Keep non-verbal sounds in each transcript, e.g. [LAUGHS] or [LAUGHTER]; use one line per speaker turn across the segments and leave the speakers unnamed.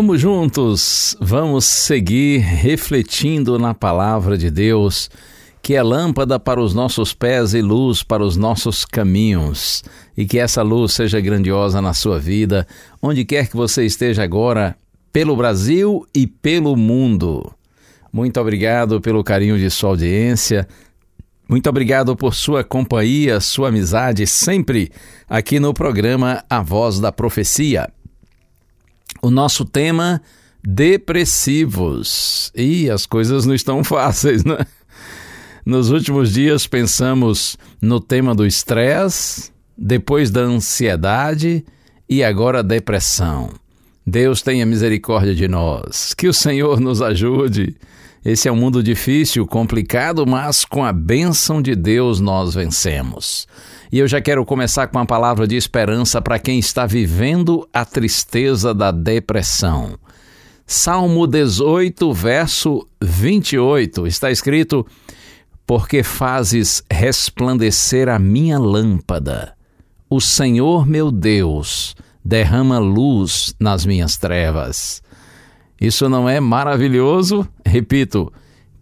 Vamos juntos, vamos seguir refletindo na palavra de Deus, que é lâmpada para os nossos pés e luz para os nossos caminhos. E que essa luz seja grandiosa na sua vida, onde quer que você esteja agora, pelo Brasil e pelo mundo. Muito obrigado pelo carinho de sua audiência. Muito obrigado por sua companhia, sua amizade sempre aqui no programa A Voz da Profecia. O nosso tema depressivos. E as coisas não estão [LAUGHS] fáceis, né? Nos últimos dias pensamos no tema do estresse, depois da ansiedade e agora a depressão. Deus tenha misericórdia de nós. Que o Senhor nos ajude. Esse é um mundo difícil, complicado, mas com a bênção de Deus nós vencemos. E eu já quero começar com uma palavra de esperança para quem está vivendo a tristeza da depressão. Salmo 18, verso 28, está escrito: Porque fazes resplandecer a minha lâmpada. O Senhor meu Deus derrama luz nas minhas trevas. Isso não é maravilhoso? Repito,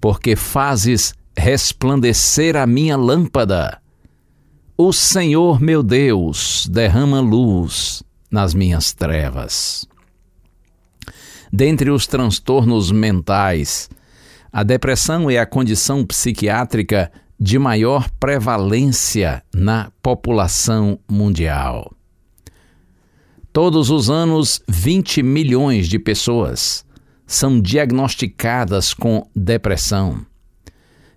porque fazes resplandecer a minha lâmpada. O Senhor meu Deus derrama luz nas minhas trevas. Dentre os transtornos mentais, a depressão é a condição psiquiátrica de maior prevalência na população mundial. Todos os anos, 20 milhões de pessoas são diagnosticadas com depressão.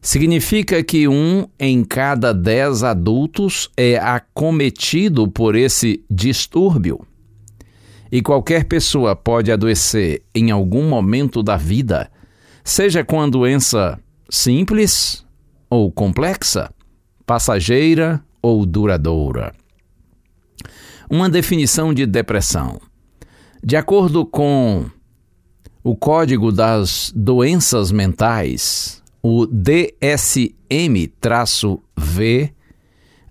Significa que um em cada dez adultos é acometido por esse distúrbio. E qualquer pessoa pode adoecer em algum momento da vida, seja com a doença simples ou complexa, passageira ou duradoura. Uma definição de depressão. De acordo com o Código das Doenças Mentais, o DSM-V,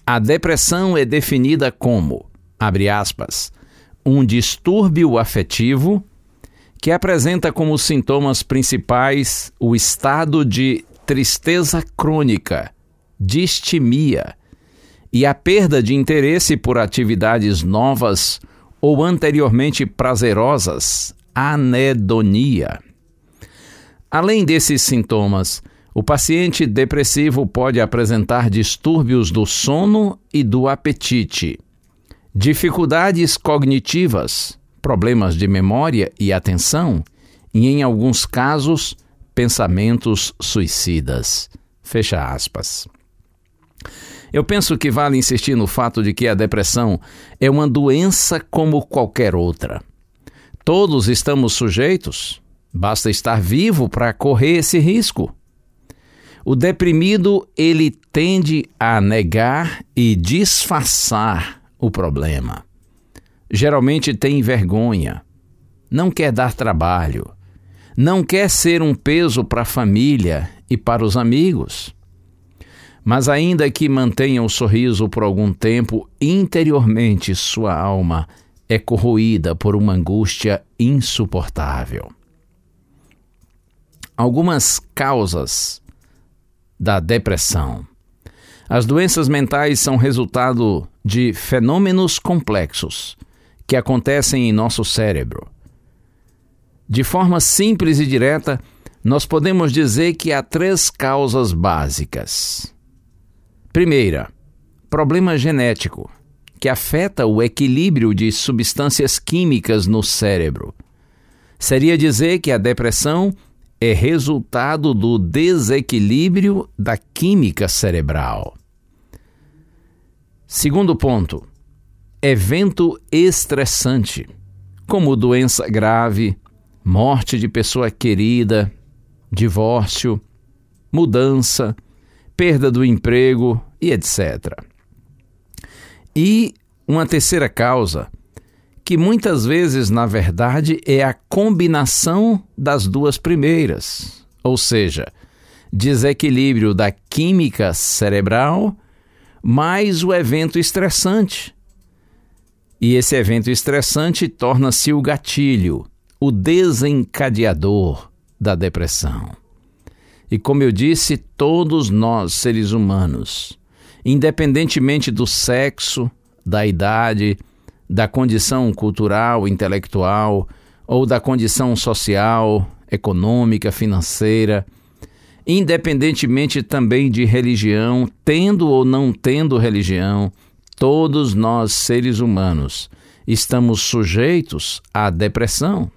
a depressão é definida como, abre aspas, um distúrbio afetivo que apresenta como sintomas principais o estado de tristeza crônica, distimia e a perda de interesse por atividades novas ou anteriormente prazerosas, anedonia. Além desses sintomas, o paciente depressivo pode apresentar distúrbios do sono e do apetite, dificuldades cognitivas, problemas de memória e atenção, e, em alguns casos, pensamentos suicidas. Fecha aspas. Eu penso que vale insistir no fato de que a depressão é uma doença como qualquer outra. Todos estamos sujeitos, basta estar vivo para correr esse risco. O deprimido, ele tende a negar e disfarçar o problema. Geralmente tem vergonha, não quer dar trabalho, não quer ser um peso para a família e para os amigos. Mas ainda que mantenha o sorriso por algum tempo, interiormente sua alma é corroída por uma angústia insuportável. Algumas causas da depressão. As doenças mentais são resultado de fenômenos complexos que acontecem em nosso cérebro. De forma simples e direta, nós podemos dizer que há três causas básicas. Primeira, problema genético, que afeta o equilíbrio de substâncias químicas no cérebro. Seria dizer que a depressão é resultado do desequilíbrio da química cerebral. Segundo ponto, evento estressante, como doença grave, morte de pessoa querida, divórcio, mudança, perda do emprego e etc. E uma terceira causa, que muitas vezes, na verdade, é a combinação das duas primeiras, ou seja, desequilíbrio da química cerebral mais o evento estressante. E esse evento estressante torna-se o gatilho, o desencadeador da depressão. E como eu disse, todos nós, seres humanos, independentemente do sexo, da idade, da condição cultural, intelectual ou da condição social, econômica, financeira, independentemente também de religião, tendo ou não tendo religião, todos nós, seres humanos, estamos sujeitos à depressão.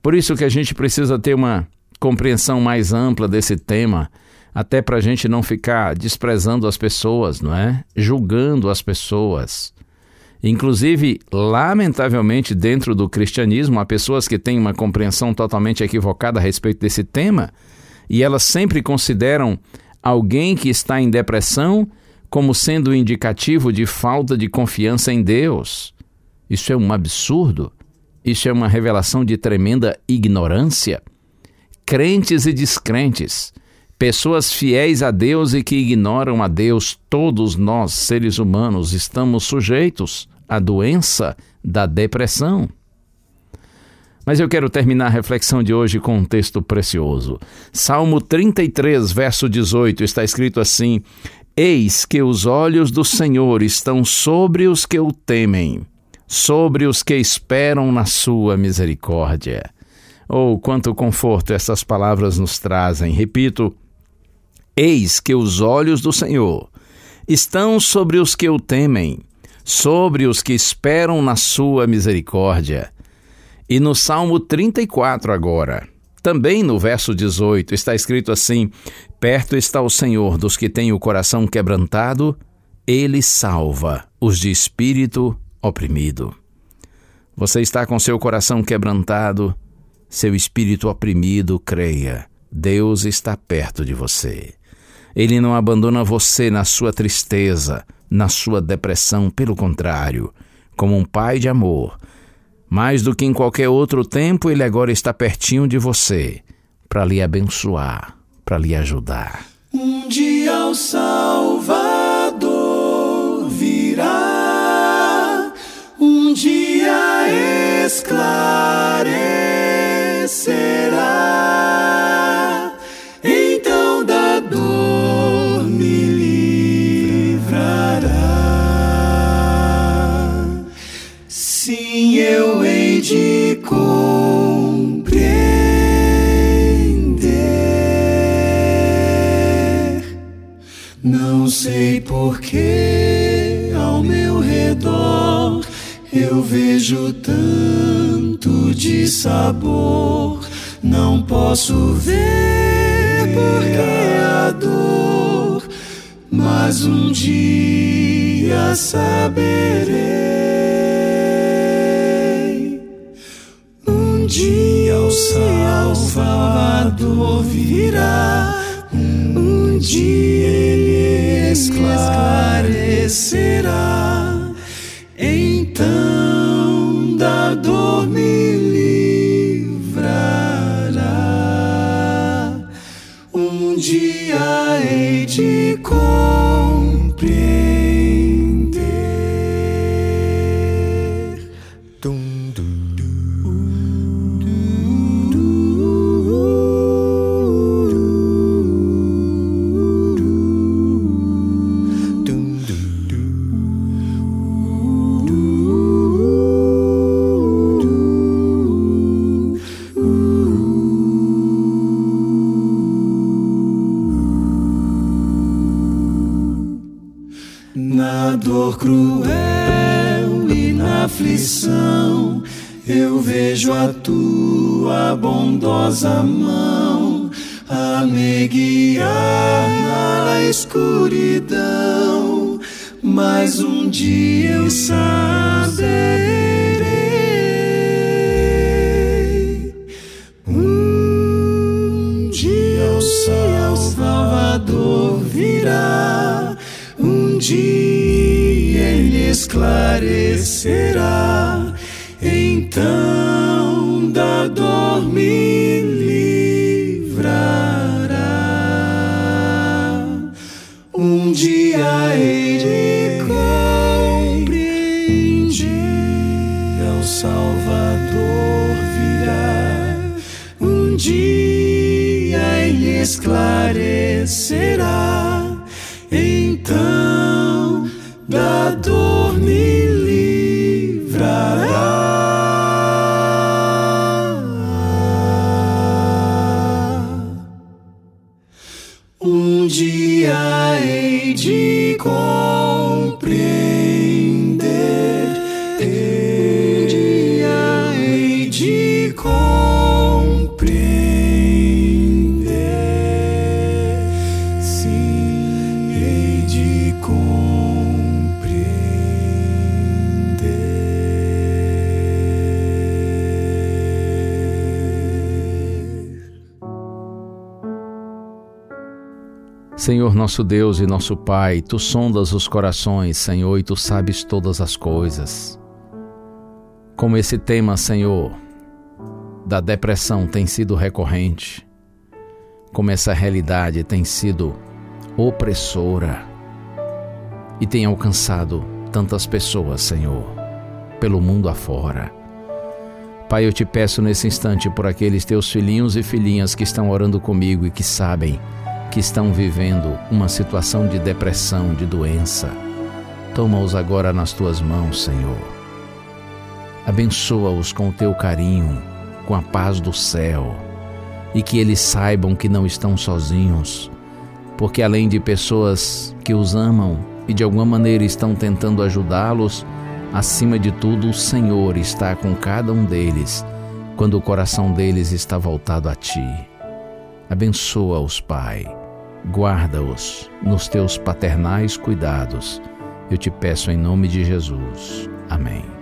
Por isso que a gente precisa ter uma compreensão mais ampla desse tema, até para a gente não ficar desprezando as pessoas, não é? Julgando as pessoas. Inclusive, lamentavelmente, dentro do cristianismo, há pessoas que têm uma compreensão totalmente equivocada a respeito desse tema e elas sempre consideram alguém que está em depressão como sendo indicativo de falta de confiança em Deus. Isso é um absurdo. Isso é uma revelação de tremenda ignorância crentes e descrentes, pessoas fiéis a Deus e que ignoram a Deus, todos nós, seres humanos, estamos sujeitos à doença da depressão. Mas eu quero terminar a reflexão de hoje com um texto precioso. Salmo 33, verso 18, está escrito assim: Eis que os olhos do Senhor estão sobre os que o temem, sobre os que esperam na sua misericórdia. Oh, quanto conforto essas palavras nos trazem. Repito: Eis que os olhos do Senhor estão sobre os que o temem, sobre os que esperam na sua misericórdia. E no Salmo 34 agora, também no verso 18, está escrito assim: Perto está o Senhor dos que têm o coração quebrantado, ele salva os de espírito oprimido. Você está com seu coração quebrantado, seu espírito oprimido, creia, Deus está perto de você. Ele não abandona você na sua tristeza, na sua depressão, pelo contrário, como um pai de amor. Mais do que em qualquer outro tempo, ele agora está pertinho de você para lhe abençoar, para lhe ajudar.
Um dia o Salvador virá, um dia esclarecerá sei porquê ao meu redor eu vejo tanto de sabor, não posso ver porque a dor, mas um dia saberei. Um dia o Salvador virá, um dia esclarecerá Na dor cruel e na aflição, eu vejo a tua bondosa mão a me guiar na escuridão. Mas um dia eu saberei. Um dia o Salvador virá dia ele esclarecerá, então da dor me livrará. Um dia ele compreende, o Salvador virá. Um dia ele esclarecerá. Então da dor
Senhor nosso Deus e nosso Pai, tu sondas os corações, Senhor, e tu sabes todas as coisas. Como esse tema, Senhor, da depressão tem sido recorrente, como essa realidade tem sido opressora e tem alcançado tantas pessoas, Senhor, pelo mundo afora. Pai, eu te peço nesse instante por aqueles teus filhinhos e filhinhas que estão orando comigo e que sabem que estão vivendo uma situação de depressão, de doença. Toma-os agora nas tuas mãos, Senhor. Abençoa-os com o teu carinho, com a paz do céu, e que eles saibam que não estão sozinhos, porque além de pessoas que os amam e de alguma maneira estão tentando ajudá-los, acima de tudo, o Senhor está com cada um deles quando o coração deles está voltado a ti. Abençoa-os, Pai. Guarda-os nos teus paternais cuidados. Eu te peço em nome de Jesus. Amém.